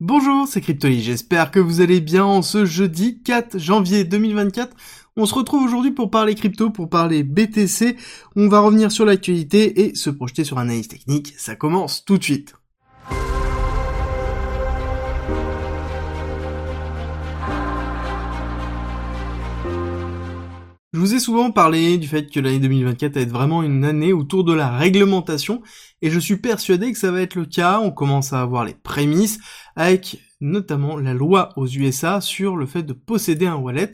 Bonjour, c'est Cryptoly, j'espère que vous allez bien en ce jeudi 4 janvier 2024. On se retrouve aujourd'hui pour parler crypto, pour parler BTC. On va revenir sur l'actualité et se projeter sur analyse technique. Ça commence tout de suite. Je vous ai souvent parlé du fait que l'année 2024 va être vraiment une année autour de la réglementation et je suis persuadé que ça va être le cas. On commence à avoir les prémices avec notamment la loi aux USA sur le fait de posséder un wallet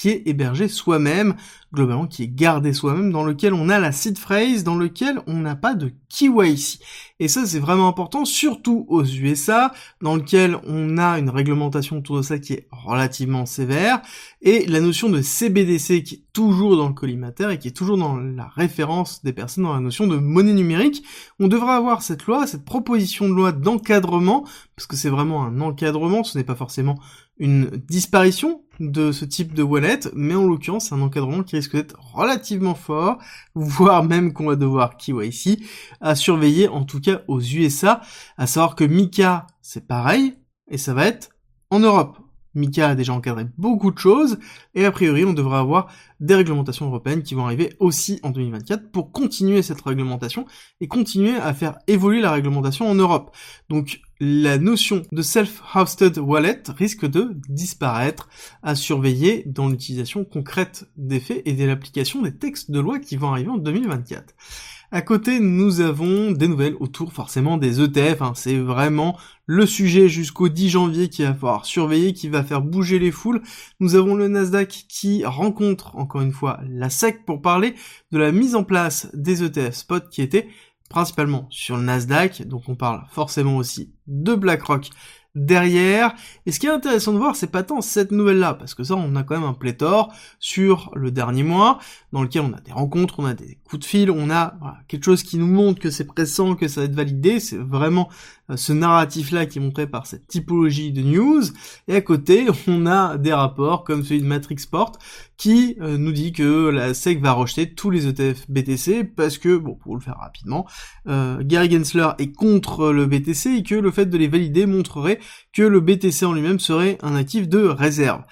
qui est hébergé soi-même, globalement qui est gardé soi-même, dans lequel on a la seed phrase, dans lequel on n'a pas de KYC. Et ça c'est vraiment important, surtout aux USA, dans lequel on a une réglementation autour de ça qui est relativement sévère, et la notion de CBDC qui est toujours dans le collimateur et qui est toujours dans la référence des personnes dans la notion de monnaie numérique. On devrait avoir cette loi, cette proposition de loi d'encadrement, parce que c'est vraiment un encadrement, ce n'est pas forcément une disparition de ce type de wallet, mais en l'occurrence c'est un encadrement qui risque d'être relativement fort, voire même qu'on va devoir KYC, à surveiller en tout cas aux USA, à savoir que Mika c'est pareil, et ça va être en Europe. Mika a déjà encadré beaucoup de choses, et a priori on devrait avoir des réglementations européennes qui vont arriver aussi en 2024 pour continuer cette réglementation et continuer à faire évoluer la réglementation en Europe. Donc la notion de self-hosted wallet risque de disparaître à surveiller dans l'utilisation concrète des faits et de l'application des textes de loi qui vont arriver en 2024. À côté, nous avons des nouvelles autour forcément des ETF. Hein. C'est vraiment le sujet jusqu'au 10 janvier qui va falloir surveiller, qui va faire bouger les foules. Nous avons le Nasdaq qui rencontre encore une fois la SEC pour parler de la mise en place des ETF spot qui étaient principalement sur le Nasdaq. Donc on parle forcément aussi de BlackRock derrière. Et ce qui est intéressant de voir, c'est pas tant cette nouvelle-là, parce que ça, on a quand même un pléthore sur le dernier mois, dans lequel on a des rencontres, on a des coups de fil, on a quelque chose qui nous montre que c'est pressant, que ça va être validé. C'est vraiment ce narratif-là qui est montré par cette typologie de news. Et à côté, on a des rapports comme celui de Matrixport qui euh, nous dit que la SEC va rejeter tous les ETF BTC parce que, bon, pour le faire rapidement, euh, Gary Gensler est contre le BTC et que le fait de les valider montrerait que le BTC en lui-même serait un actif de réserve.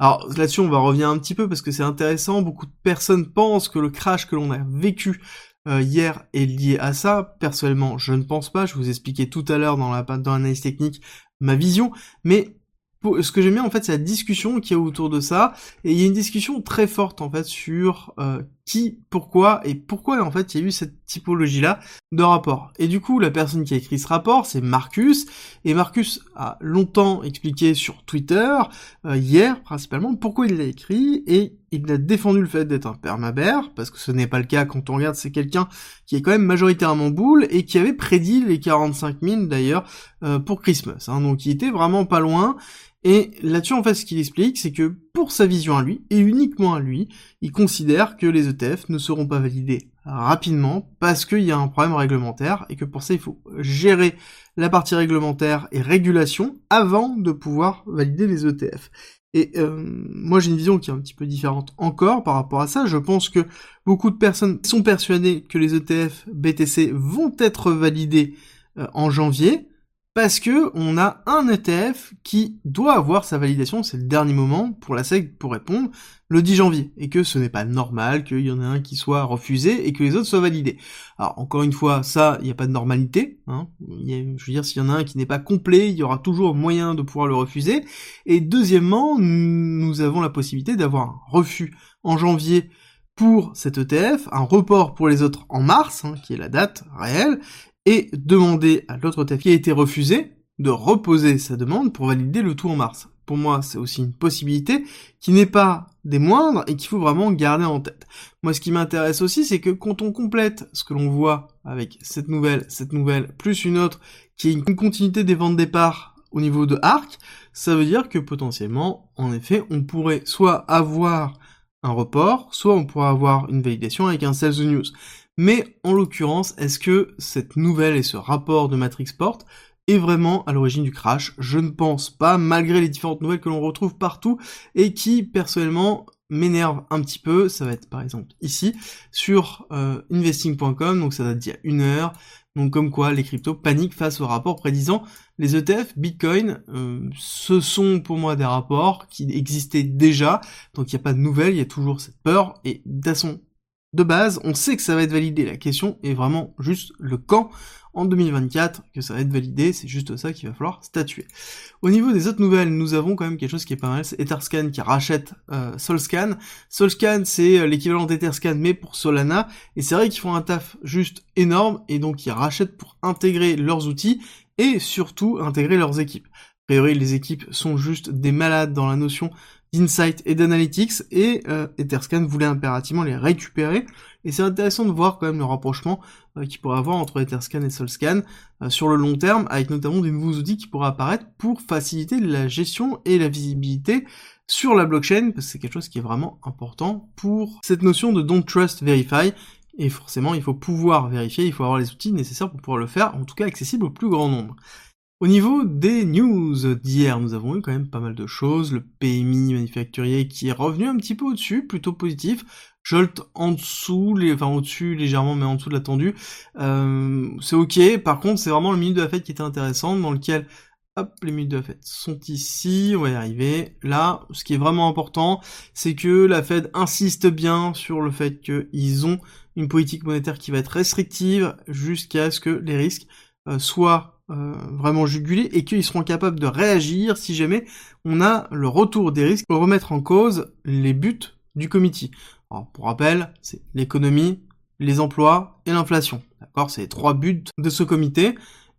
Alors là-dessus, on va revenir un petit peu parce que c'est intéressant. Beaucoup de personnes pensent que le crash que l'on a vécu euh, hier est lié à ça. Personnellement, je ne pense pas. Je vous expliquais tout à l'heure dans la dans l'analyse technique ma vision, mais ce que j'aime bien en fait c'est la discussion qui est autour de ça et il y a une discussion très forte en fait sur euh, qui, pourquoi et pourquoi en fait il y a eu cette typologie là de rapport. Et du coup la personne qui a écrit ce rapport c'est Marcus. Et Marcus a longtemps expliqué sur Twitter euh, hier principalement pourquoi il l'a écrit. Et il a défendu le fait d'être un permabère, parce que ce n'est pas le cas quand on regarde, c'est quelqu'un qui est quand même majoritairement boule, et qui avait prédit les 45 000 d'ailleurs euh, pour Christmas, hein, donc il était vraiment pas loin, et là-dessus, en fait, ce qu'il explique, c'est que pour sa vision à lui, et uniquement à lui, il considère que les ETF ne seront pas validés rapidement parce qu'il y a un problème réglementaire et que pour ça, il faut gérer la partie réglementaire et régulation avant de pouvoir valider les ETF. Et euh, moi j'ai une vision qui est un petit peu différente encore par rapport à ça. Je pense que beaucoup de personnes sont persuadées que les ETF BTC vont être validés euh, en janvier parce que on a un ETF qui doit avoir sa validation, c'est le dernier moment pour la SEC pour répondre, le 10 janvier, et que ce n'est pas normal qu'il y en ait un qui soit refusé et que les autres soient validés. Alors encore une fois, ça, il n'y a pas de normalité, hein. je veux dire, s'il y en a un qui n'est pas complet, il y aura toujours moyen de pouvoir le refuser, et deuxièmement, nous avons la possibilité d'avoir un refus en janvier pour cet ETF, un report pour les autres en mars, hein, qui est la date réelle, et demander à l'autre ETF qui a été refusé de reposer sa demande pour valider le tout en mars. Pour moi, c'est aussi une possibilité qui n'est pas des moindres et qu'il faut vraiment garder en tête. Moi, ce qui m'intéresse aussi, c'est que quand on complète ce que l'on voit avec cette nouvelle, cette nouvelle, plus une autre, qui est une continuité des ventes départ au niveau de ARC, ça veut dire que potentiellement, en effet, on pourrait soit avoir un report, soit on pourrait avoir une validation avec un sales news. Mais en l'occurrence, est-ce que cette nouvelle et ce rapport de Matrixport est vraiment à l'origine du crash? Je ne pense pas, malgré les différentes nouvelles que l'on retrouve partout et qui personnellement m'énervent un petit peu. Ça va être par exemple ici sur euh, investing.com, donc ça date d'il y a une heure. Donc comme quoi les cryptos paniquent face au rapport prédisant les ETF, Bitcoin, euh, ce sont pour moi des rapports qui existaient déjà, donc il n'y a pas de nouvelles, il y a toujours cette peur, et façon de base, on sait que ça va être validé, la question est vraiment juste le quand en 2024 que ça va être validé, c'est juste ça qu'il va falloir statuer. Au niveau des autres nouvelles, nous avons quand même quelque chose qui est pas mal, c'est Etherscan qui rachète euh, Solscan. Solscan c'est euh, l'équivalent d'Etherscan mais pour Solana, et c'est vrai qu'ils font un taf juste énorme, et donc ils rachètent pour intégrer leurs outils, et surtout intégrer leurs équipes. Priori, les équipes sont juste des malades dans la notion d'insight et d'analytics, et euh, Etherscan voulait impérativement les récupérer, et c'est intéressant de voir quand même le rapprochement euh, qu'il pourrait avoir entre Etherscan et Solscan euh, sur le long terme, avec notamment des nouveaux outils qui pourraient apparaître pour faciliter la gestion et la visibilité sur la blockchain, parce que c'est quelque chose qui est vraiment important pour cette notion de don't trust verify, et forcément il faut pouvoir vérifier, il faut avoir les outils nécessaires pour pouvoir le faire, en tout cas accessible au plus grand nombre. Au niveau des news d'hier, nous avons eu quand même pas mal de choses. Le PMI manufacturier qui est revenu un petit peu au-dessus, plutôt positif. Jolt en dessous, enfin au-dessus légèrement, mais en dessous de l'attendu. Euh, c'est ok. Par contre, c'est vraiment le minute de la fête qui était intéressant, dans lequel, hop, les minutes de la fête sont ici. On va y arriver. Là, ce qui est vraiment important, c'est que la Fed insiste bien sur le fait qu'ils ont une politique monétaire qui va être restrictive jusqu'à ce que les risques euh, soient euh, vraiment jugulés et qu'ils seront capables de réagir si jamais on a le retour des risques pour remettre en cause les buts du comité. Alors, pour rappel, c'est l'économie, les emplois et l'inflation. D'accord? C'est les trois buts de ce comité.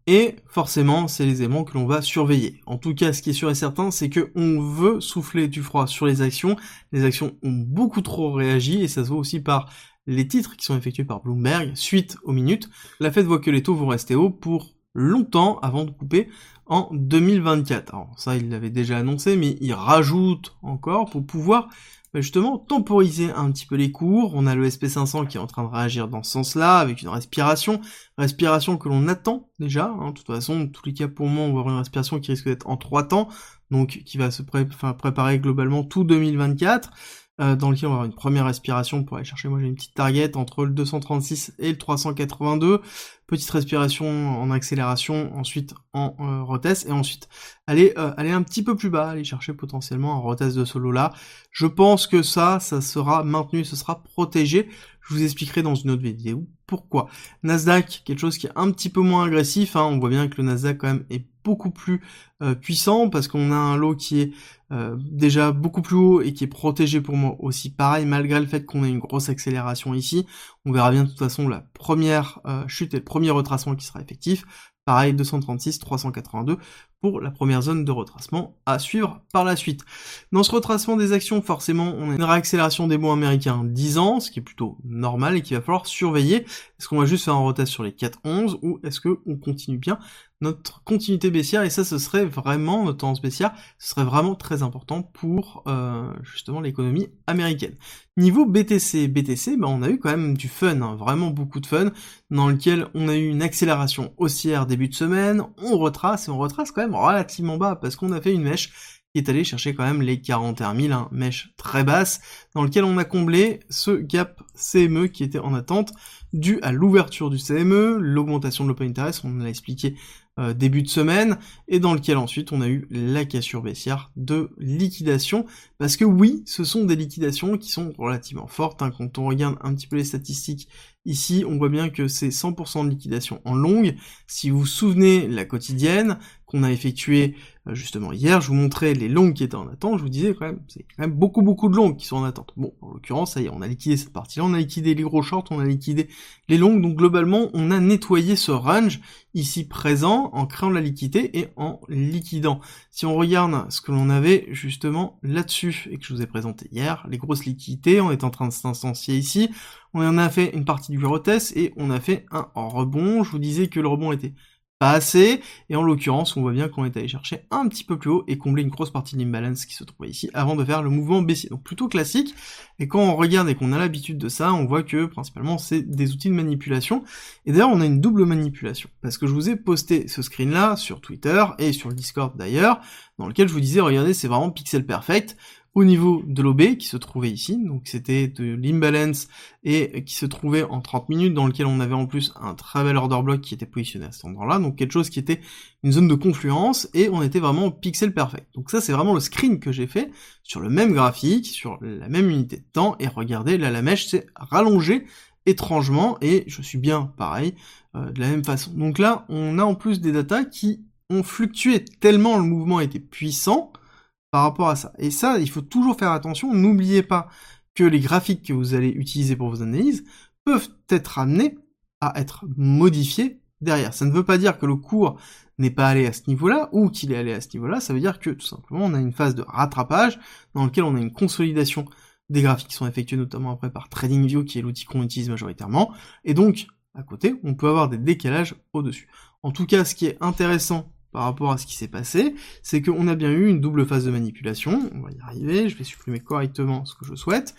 Et forcément, c'est les éléments que l'on va surveiller. En tout cas, ce qui est sûr et certain, c'est que on veut souffler du froid sur les actions. Les actions ont beaucoup trop réagi et ça se voit aussi par les titres qui sont effectués par Bloomberg suite aux minutes. La Fed voit que les taux vont rester hauts pour longtemps avant de couper en 2024. Alors ça, il l'avait déjà annoncé, mais il rajoute encore pour pouvoir bah, justement temporiser un petit peu les cours. On a le SP500 qui est en train de réagir dans ce sens-là, avec une respiration, respiration que l'on attend déjà. Hein. De toute façon, tous les cas pour moi, on va avoir une respiration qui risque d'être en trois temps, donc qui va se préparer globalement tout 2024. Euh, dans lequel on va avoir une première respiration pour aller chercher, moi j'ai une petite target entre le 236 et le 382, petite respiration en accélération, ensuite en euh, et ensuite aller, euh, un petit peu plus bas, aller chercher potentiellement un retest de solo là. Je pense que ça, ça sera maintenu, ce sera protégé. Je vous expliquerai dans une autre vidéo pourquoi. Nasdaq, quelque chose qui est un petit peu moins agressif, hein. on voit bien que le Nasdaq quand même est beaucoup plus euh, puissant parce qu'on a un lot qui est euh, déjà beaucoup plus haut et qui est protégé pour moi aussi pareil malgré le fait qu'on ait une grosse accélération ici on verra bien de toute façon la première euh, chute et le premier retracement qui sera effectif pareil 236 382 pour la première zone de retracement à suivre par la suite. Dans ce retracement des actions, forcément, on a une réaccélération des bons américains 10 ans, ce qui est plutôt normal et qu'il va falloir surveiller. Est-ce qu'on va juste faire un retest sur les 4-11 ou est-ce qu'on continue bien notre continuité baissière et ça ce serait vraiment notre tendance baissière ce serait vraiment très important pour euh, justement l'économie américaine. Niveau BTC BTC bah, on a eu quand même du fun hein, vraiment beaucoup de fun dans lequel on a eu une accélération haussière début de semaine on retrace et on retrace quand même relativement bas parce qu'on a fait une mèche qui est allée chercher quand même les 41 000, hein, mèche très basse, dans lequel on a comblé ce gap CME qui était en attente, dû à l'ouverture du CME, l'augmentation de l'open interest, on l'a expliqué euh, début de semaine, et dans lequel ensuite on a eu la cassure baissière de liquidation, parce que oui, ce sont des liquidations qui sont relativement fortes, hein. quand on regarde un petit peu les statistiques ici, on voit bien que c'est 100% de liquidation en longue, si vous vous souvenez la quotidienne qu'on a effectuée justement hier, je vous montrais les longues qui étaient en attente, je vous disais quand même, c'est quand même beaucoup beaucoup de longues qui sont en attente. Bon, en l'occurrence, ça y est, on a liquidé cette partie-là, on a liquidé les gros shorts, on a liquidé les longues, donc globalement, on a nettoyé ce range ici présent en créant de la liquidité et en liquidant. Si on regarde ce que l'on avait justement là-dessus et que je vous ai présenté hier, les grosses liquidités, on est en train de s'instancier ici, on en a fait une partie du retest et on a fait un rebond. Je vous disais que le rebond était pas assez, et en l'occurrence, on voit bien qu'on est allé chercher un petit peu plus haut et combler une grosse partie de l'imbalance qui se trouvait ici avant de faire le mouvement baissier. Donc plutôt classique, et quand on regarde et qu'on a l'habitude de ça, on voit que principalement c'est des outils de manipulation, et d'ailleurs on a une double manipulation, parce que je vous ai posté ce screen là sur Twitter et sur le Discord d'ailleurs, dans lequel je vous disais, regardez, c'est vraiment pixel perfect, au niveau de l'OB qui se trouvait ici, donc c'était de l'imbalance et qui se trouvait en 30 minutes dans lequel on avait en plus un très bel order block qui était positionné à cet endroit-là, donc quelque chose qui était une zone de confluence et on était vraiment au pixel perfect. Donc ça c'est vraiment le screen que j'ai fait sur le même graphique, sur la même unité de temps et regardez là la mèche s'est rallongée étrangement et je suis bien pareil euh, de la même façon. Donc là on a en plus des datas qui ont fluctué tellement le mouvement était puissant par rapport à ça. Et ça, il faut toujours faire attention. N'oubliez pas que les graphiques que vous allez utiliser pour vos analyses peuvent être amenés à être modifiés derrière. Ça ne veut pas dire que le cours n'est pas allé à ce niveau-là ou qu'il est allé à ce niveau-là. Ça veut dire que tout simplement on a une phase de rattrapage dans lequel on a une consolidation des graphiques qui sont effectués notamment après par TradingView qui est l'outil qu'on utilise majoritairement. Et donc à côté, on peut avoir des décalages au-dessus. En tout cas, ce qui est intéressant par rapport à ce qui s'est passé, c'est qu'on a bien eu une double phase de manipulation, on va y arriver, je vais supprimer correctement ce que je souhaite,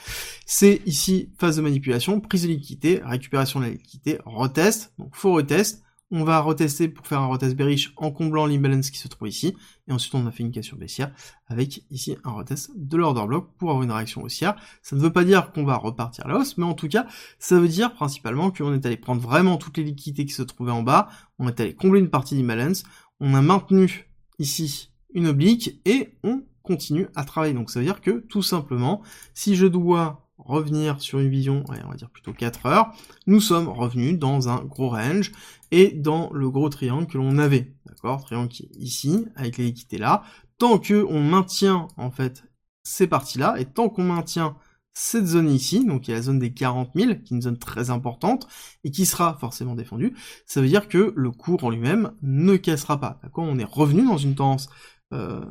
c'est ici phase de manipulation, prise de liquidité, récupération de la liquidité, retest, donc faux retest, on va retester pour faire un retest bearish en comblant l'imbalance qui se trouve ici, et ensuite on a fait une cassure baissière avec ici un retest de l'order block pour avoir une réaction haussière. Ça ne veut pas dire qu'on va repartir à la hausse, mais en tout cas, ça veut dire principalement qu'on est allé prendre vraiment toutes les liquidités qui se trouvaient en bas, on est allé combler une partie d'imbalance, on a maintenu ici une oblique et on continue à travailler. Donc ça veut dire que tout simplement, si je dois revenir sur une vision, on va dire plutôt 4 heures, nous sommes revenus dans un gros range et dans le gros triangle que l'on avait. D'accord? Triangle qui est ici, avec les là. Tant que on maintient en fait ces parties-là, et tant qu'on maintient cette zone ici, donc y a la zone des 40 000, qui est une zone très importante, et qui sera forcément défendue, ça veut dire que le cours en lui-même ne cassera pas. D'accord On est revenu dans une tendance euh,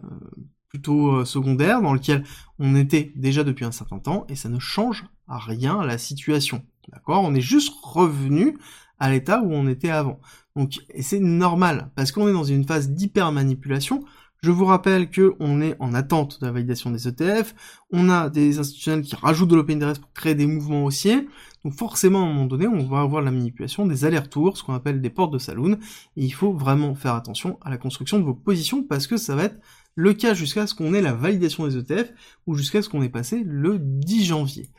plutôt euh, secondaire, dans lequel on était déjà depuis un certain temps, et ça ne change à rien la situation. D'accord On est juste revenu à l'état où on était avant. Donc, et c'est normal, parce qu'on est dans une phase d'hyper manipulation, je vous rappelle que on est en attente de la validation des ETF, on a des institutionnels qui rajoutent de l'open interest pour créer des mouvements haussiers, donc forcément à un moment donné on va avoir la manipulation des allers-retours, ce qu'on appelle des portes de saloon, et il faut vraiment faire attention à la construction de vos positions parce que ça va être le cas jusqu'à ce qu'on ait la validation des ETF ou jusqu'à ce qu'on ait passé le 10 janvier.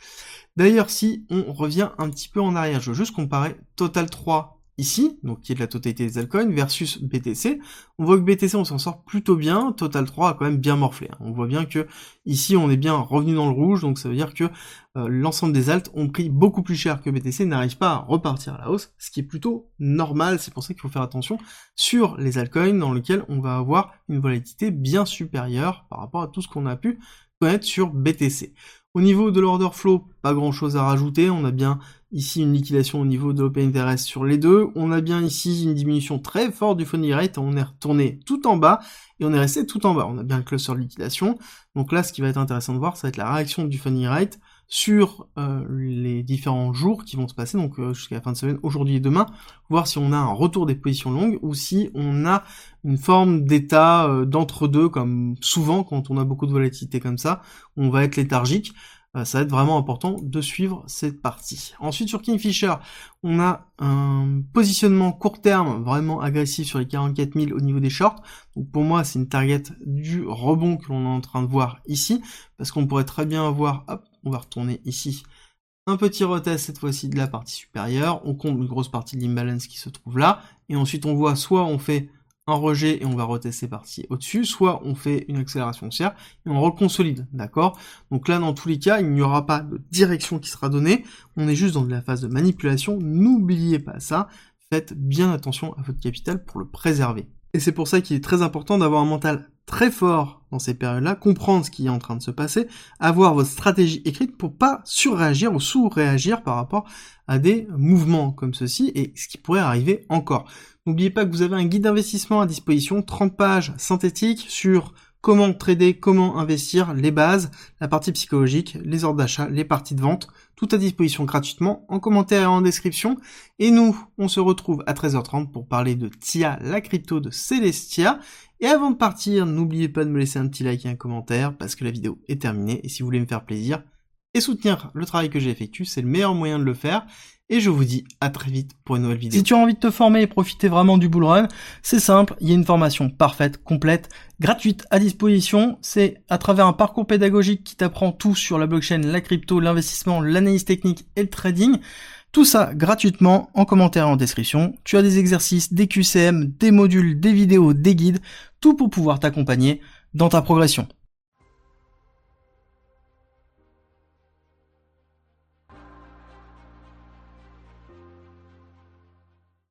D'ailleurs si on revient un petit peu en arrière, je veux juste comparer Total 3 ici, donc qui est de la totalité des altcoins, versus BTC, on voit que BTC on s'en sort plutôt bien, Total 3 a quand même bien morflé. Hein. On voit bien que ici on est bien revenu dans le rouge, donc ça veut dire que euh, l'ensemble des alts ont pris beaucoup plus cher que BTC, n'arrive pas à repartir à la hausse, ce qui est plutôt normal, c'est pour ça qu'il faut faire attention sur les altcoins dans lesquels on va avoir une volatilité bien supérieure par rapport à tout ce qu'on a pu connaître sur BTC. Au niveau de l'order flow, pas grand chose à rajouter, on a bien ici une liquidation au niveau de l'open interest sur les deux, on a bien ici une diminution très forte du funny rate, on est retourné tout en bas, et on est resté tout en bas, on a bien le cluster de liquidation, donc là ce qui va être intéressant de voir, ça va être la réaction du funny rate sur euh, les différents jours qui vont se passer, donc euh, jusqu'à la fin de semaine, aujourd'hui et demain, voir si on a un retour des positions longues, ou si on a une forme d'état euh, d'entre-deux, comme souvent quand on a beaucoup de volatilité comme ça, on va être léthargique, ça va être vraiment important de suivre cette partie. Ensuite sur Kingfisher, on a un positionnement court terme vraiment agressif sur les 44 000 au niveau des shorts. Donc pour moi c'est une target du rebond que l'on est en train de voir ici, parce qu'on pourrait très bien avoir, hop, on va retourner ici, un petit retest cette fois-ci de la partie supérieure, on compte une grosse partie de l'imbalance qui se trouve là, et ensuite on voit soit on fait rejet et on va retester partie au-dessus, soit on fait une accélération haussière et on reconsolide, d'accord? Donc là, dans tous les cas, il n'y aura pas de direction qui sera donnée, on est juste dans la phase de manipulation, n'oubliez pas ça, faites bien attention à votre capital pour le préserver. Et c'est pour ça qu'il est très important d'avoir un mental très fort dans ces périodes-là, comprendre ce qui est en train de se passer, avoir votre stratégie écrite pour pas surréagir ou sous-réagir par rapport à des mouvements comme ceci et ce qui pourrait arriver encore. N'oubliez pas que vous avez un guide d'investissement à disposition, 30 pages synthétiques sur comment trader, comment investir, les bases, la partie psychologique, les ordres d'achat, les parties de vente, tout à disposition gratuitement en commentaire et en description. Et nous, on se retrouve à 13h30 pour parler de TIA, la crypto de Celestia. Et avant de partir, n'oubliez pas de me laisser un petit like et un commentaire parce que la vidéo est terminée et si vous voulez me faire plaisir et soutenir le travail que j'ai effectué, c'est le meilleur moyen de le faire et je vous dis à très vite pour une nouvelle vidéo. Si tu as envie de te former et profiter vraiment du bullrun, c'est simple, il y a une formation parfaite, complète, gratuite à disposition. C'est à travers un parcours pédagogique qui t'apprend tout sur la blockchain, la crypto, l'investissement, l'analyse technique et le trading. Tout ça gratuitement en commentaire et en description. Tu as des exercices, des QCM, des modules, des vidéos, des guides, tout pour pouvoir t'accompagner dans ta progression.